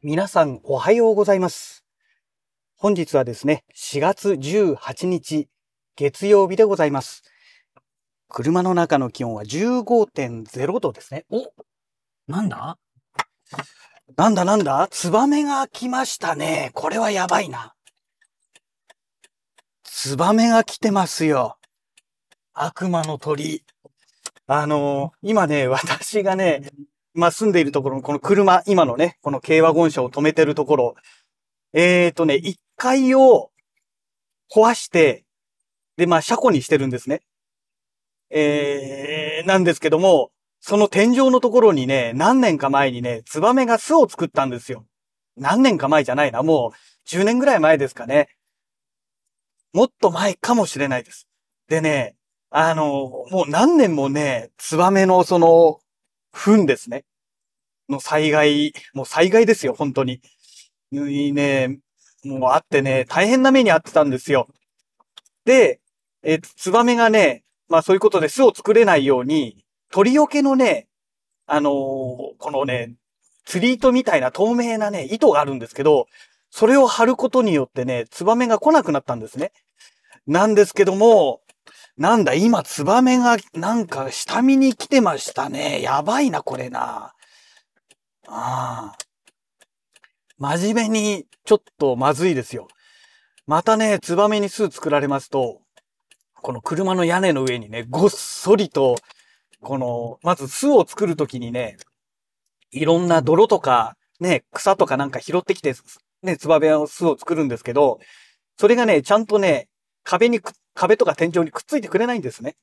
皆さんおはようございます。本日はですね、4月18日月曜日でございます。車の中の気温は15.0度ですね。おなんだ？なんだなんだ？ツバメが来ましたね。これはやばいな。ツバメが来てますよ。悪魔の鳥。あのー今ね、私がね、まあ、住んでいるところのこの車、今のね、この軽ワゴン車を止めてるところ、えーとね、1階を壊して、で、まあ、車庫にしてるんですね。えー、なんですけども、その天井のところにね、何年か前にね、ツバメが巣を作ったんですよ。何年か前じゃないな、もう10年ぐらい前ですかね。もっと前かもしれないです。でね、あの、もう何年もね、ツバメのその、糞ですね。の災害、もう災害ですよ、本当に。ね、もうあってね、大変な目にあってたんですよ。で、えツバメがね、まあそういうことで巣を作れないように、鳥よけのね、あのーこのね、釣り糸みたいな透明なね、糸があるんですけど、それを貼ることによってね、ツバメが来なくなったんですね。なんですけども、なんだ、今、ツバメが、なんか、下見に来てましたね。やばいな、これな。ああ。真面目に、ちょっとまずいですよ。またね、ツバメに巣作られますと、この車の屋根の上にね、ごっそりと、この、まず巣を作るときにね、いろんな泥とか、ね、草とかなんか拾ってきて、ね、ツバメの巣を作るんですけど、それがね、ちゃんとね、壁にくっ、壁とか天井にくっついてくれないんですね。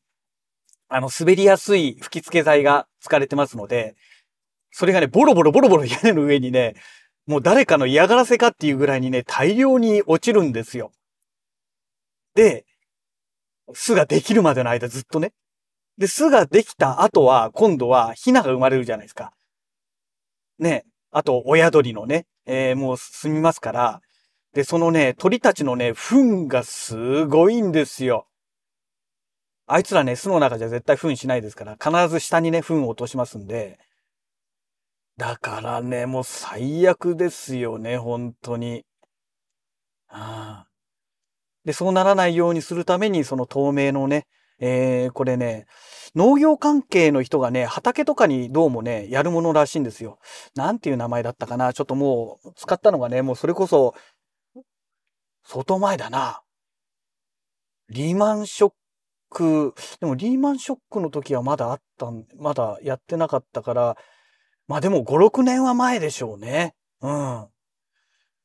あの、滑りやすい吹き付け剤が使われてますので、それがね、ボロボロボロボロ屋根の上にね、もう誰かの嫌がらせかっていうぐらいにね、大量に落ちるんですよ。で、巣ができるまでの間ずっとね。で、巣ができた後は、今度はヒナが生まれるじゃないですか。ね。あと、親鳥のね、えーもう住みますから、で、そのね、鳥たちのね、糞がすごいんですよ。あいつらね、巣の中じゃ絶対糞しないですから、必ず下にね、糞を落としますんで。だからね、もう最悪ですよね、本当に。ああで、そうならないようにするために、その透明のね、えー、これね、農業関係の人がね、畑とかにどうもね、やるものらしいんですよ。なんていう名前だったかなちょっともう、使ったのがね、もうそれこそ、相当前だな。リーマンショック、でもリーマンショックの時はまだあったん、まだやってなかったから、まあでも5、6年は前でしょうね。うん。5、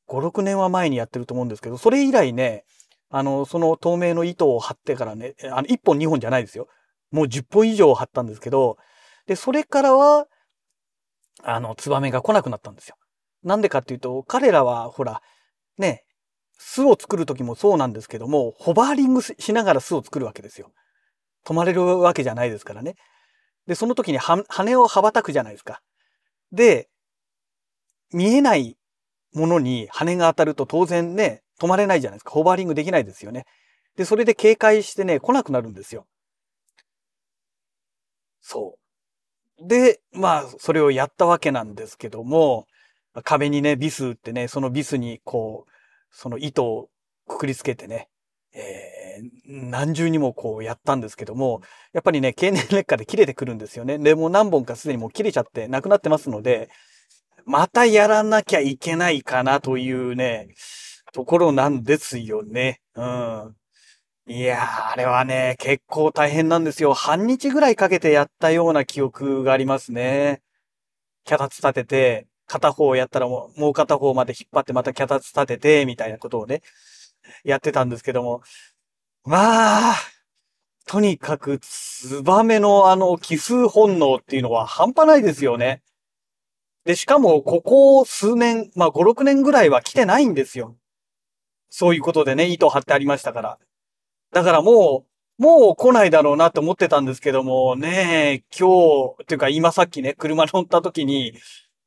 6年は前にやってると思うんですけど、それ以来ね、あの、その透明の糸を張ってからね、あの、1本2本じゃないですよ。もう10本以上張ったんですけど、で、それからは、あの、ツバメが来なくなったんですよ。なんでかっていうと、彼らは、ほら、ね、巣を作る時もそうなんですけども、ホバーリングしながら巣を作るわけですよ。止まれるわけじゃないですからね。で、その時に羽を羽ばたくじゃないですか。で、見えないものに羽が当たると当然ね、止まれないじゃないですか。ホバーリングできないですよね。で、それで警戒してね、来なくなるんですよ。そう。で、まあ、それをやったわけなんですけども、壁にね、ビス打ってね、そのビスにこう、その糸をくくりつけてね、えー、何重にもこうやったんですけども、やっぱりね、経年劣化で切れてくるんですよね。で、もう何本かすでにもう切れちゃってなくなってますので、またやらなきゃいけないかなというね、ところなんですよね。うん。いやー、あれはね、結構大変なんですよ。半日ぐらいかけてやったような記憶がありますね。脚立立てて、片方やったらもう、もう片方まで引っ張ってまた脚立立てて、みたいなことをね、やってたんですけども。まあ、とにかく、ツバメのあの、奇数本能っていうのは半端ないですよね。で、しかも、ここ数年、まあ、5、6年ぐらいは来てないんですよ。そういうことでね、糸張ってありましたから。だからもう、もう来ないだろうなって思ってたんですけども、ねえ、今日、っていうか今さっきね、車乗った時に、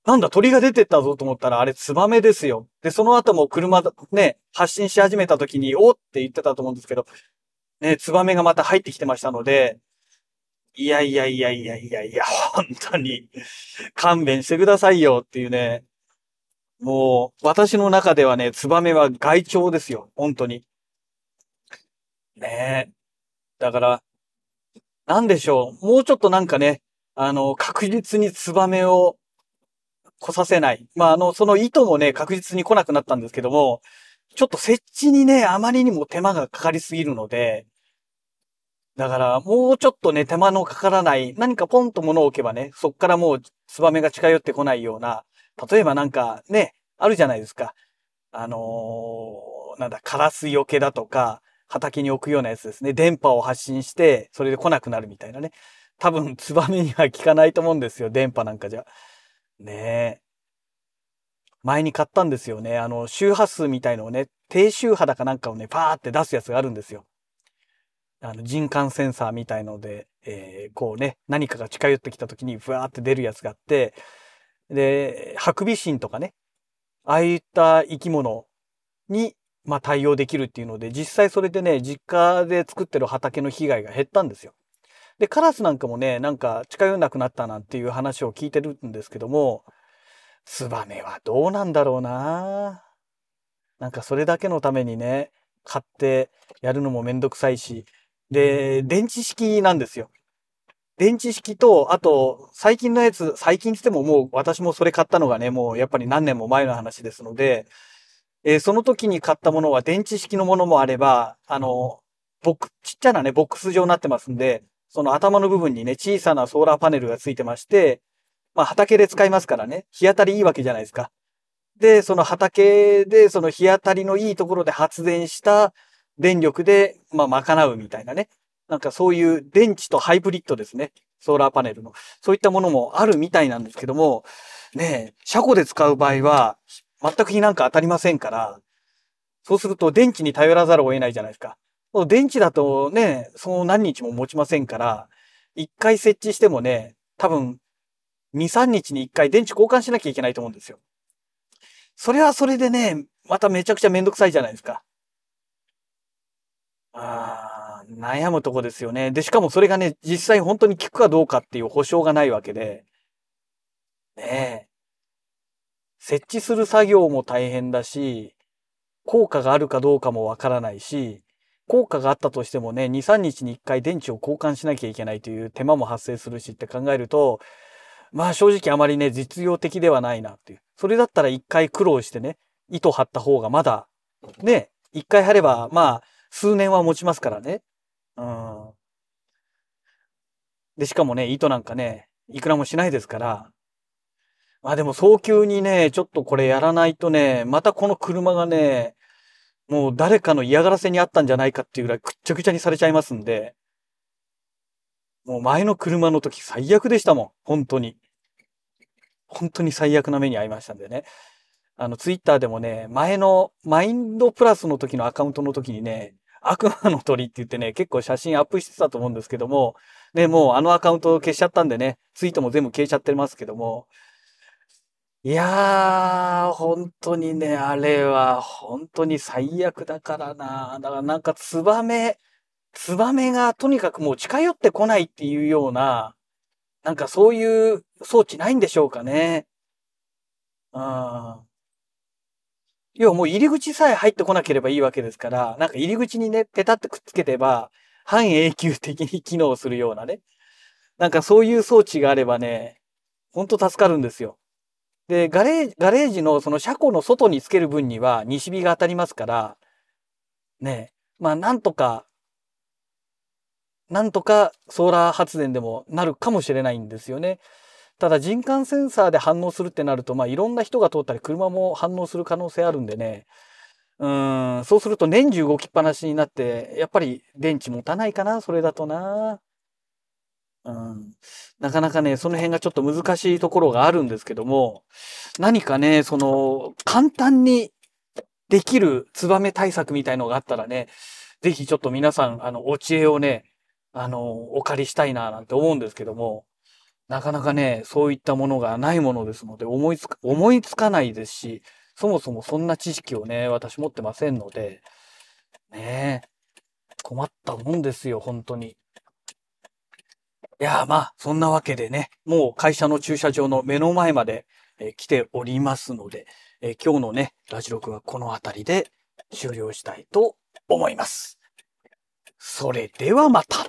なんだ、鳥が出てったぞと思ったら、あれ、ツバメですよ。で、その後も車、ね、発進し始めた時に、おって言ってたと思うんですけど、ね、ツバメがまた入ってきてましたので、いやいやいやいやいやいや、本当に、勘弁してくださいよっていうね。もう、私の中ではね、ツバメは害鳥ですよ。本当に。ねえ。だから、なんでしょう。もうちょっとなんかね、あの、確実にツバメを来させない。まあ、あの、その糸もね、確実に来なくなったんですけども、ちょっと設置にね、あまりにも手間がかかりすぎるので、だから、もうちょっとね、手間のかからない、何かポンと物を置けばね、そっからもうツバメが近寄ってこないような、例えばなんかね、あるじゃないですか。あのー、なんだ、カラスよけだとか、畑に置くようなやつですね。電波を発信して、それで来なくなるみたいなね。多分、ツバメには効かないと思うんですよ。電波なんかじゃ。ねえ。前に買ったんですよね。あの、周波数みたいのをね、低周波だかなんかをね、パーって出すやつがあるんですよ。あの、人感センサーみたいので、えー、こうね、何かが近寄ってきた時に、ふわーって出るやつがあって、で、ハクビシンとかね、ああいった生き物に、まあ、対応できるっていうので、実際それでね、実家で作ってる畑の被害が減ったんですよ。で、カラスなんかもね、なんか近寄んなくなったなんていう話を聞いてるんですけども、ツバメはどうなんだろうな。なんかそれだけのためにね、買ってやるのもめんどくさいし、で、電池式なんですよ。電池式と、あと、最近のやつ、最近つってももう私もそれ買ったのがね、もうやっぱり何年も前の話ですので、えー、その時に買ったものは電池式のものもあれば、あの、ボッちっちゃなね、ボックス状になってますんで、その頭の部分にね、小さなソーラーパネルがついてまして、まあ畑で使いますからね、日当たりいいわけじゃないですか。で、その畑で、その日当たりのいいところで発電した電力で、まあ賄うみたいなね。なんかそういう電池とハイブリッドですね。ソーラーパネルの。そういったものもあるみたいなんですけども、ね車庫で使う場合は、全くになんか当たりませんから、そうすると電池に頼らざるを得ないじゃないですか。電池だとね、その何日も持ちませんから、一回設置してもね、多分、二、三日に一回電池交換しなきゃいけないと思うんですよ。それはそれでね、まためちゃくちゃめんどくさいじゃないですか。ああ、悩むとこですよね。で、しかもそれがね、実際本当に効くかどうかっていう保証がないわけで、ねえ。設置する作業も大変だし、効果があるかどうかもわからないし、効果があったとしてもね、2、3日に1回電池を交換しなきゃいけないという手間も発生するしって考えると、まあ正直あまりね、実用的ではないなっていう。それだったら1回苦労してね、糸張った方がまだ、ね、1回貼れば、まあ、数年は持ちますからね。うん。で、しかもね、糸なんかね、いくらもしないですから。まあでも早急にね、ちょっとこれやらないとね、またこの車がね、もう誰かの嫌がらせにあったんじゃないかっていうぐらいくっちゃくちゃにされちゃいますんで、もう前の車の時最悪でしたもん。本当に。本当に最悪な目に遭いましたんでね。あの、ツイッターでもね、前のマインドプラスの時のアカウントの時にね、悪魔の鳥って言ってね、結構写真アップしてたと思うんですけども、ね、もうあのアカウント消しちゃったんでね、ツイートも全部消えちゃってますけども、いやー、本当にね、あれは本当に最悪だからな。だからなんかツバメ、ツバメがとにかくもう近寄ってこないっていうような、なんかそういう装置ないんでしょうかね。うん。要はもう入り口さえ入ってこなければいいわけですから、なんか入り口にね、ペタってくっつけてば、半永久的に機能するようなね。なんかそういう装置があればね、ほんと助かるんですよ。で、ガレージ、ガレージのその車庫の外につける分には西日が当たりますから、ね、まあなんとか、なんとかソーラー発電でもなるかもしれないんですよね。ただ人感センサーで反応するってなると、まあいろんな人が通ったり車も反応する可能性あるんでね。うん、そうすると年中動きっぱなしになって、やっぱり電池持たないかな、それだとな。うん、なかなかね、その辺がちょっと難しいところがあるんですけども、何かね、その、簡単にできるツバメ対策みたいのがあったらね、ぜひちょっと皆さん、あの、お知恵をね、あの、お借りしたいな、なんて思うんですけども、なかなかね、そういったものがないものですので、思いつか、思いつかないですし、そもそもそんな知識をね、私持ってませんので、ねえ、困ったもんですよ、本当に。いやまあ、そんなわけでね、もう会社の駐車場の目の前まで、えー、来ておりますので、えー、今日のね、ラジ録はこの辺りで終了したいと思います。それではまた。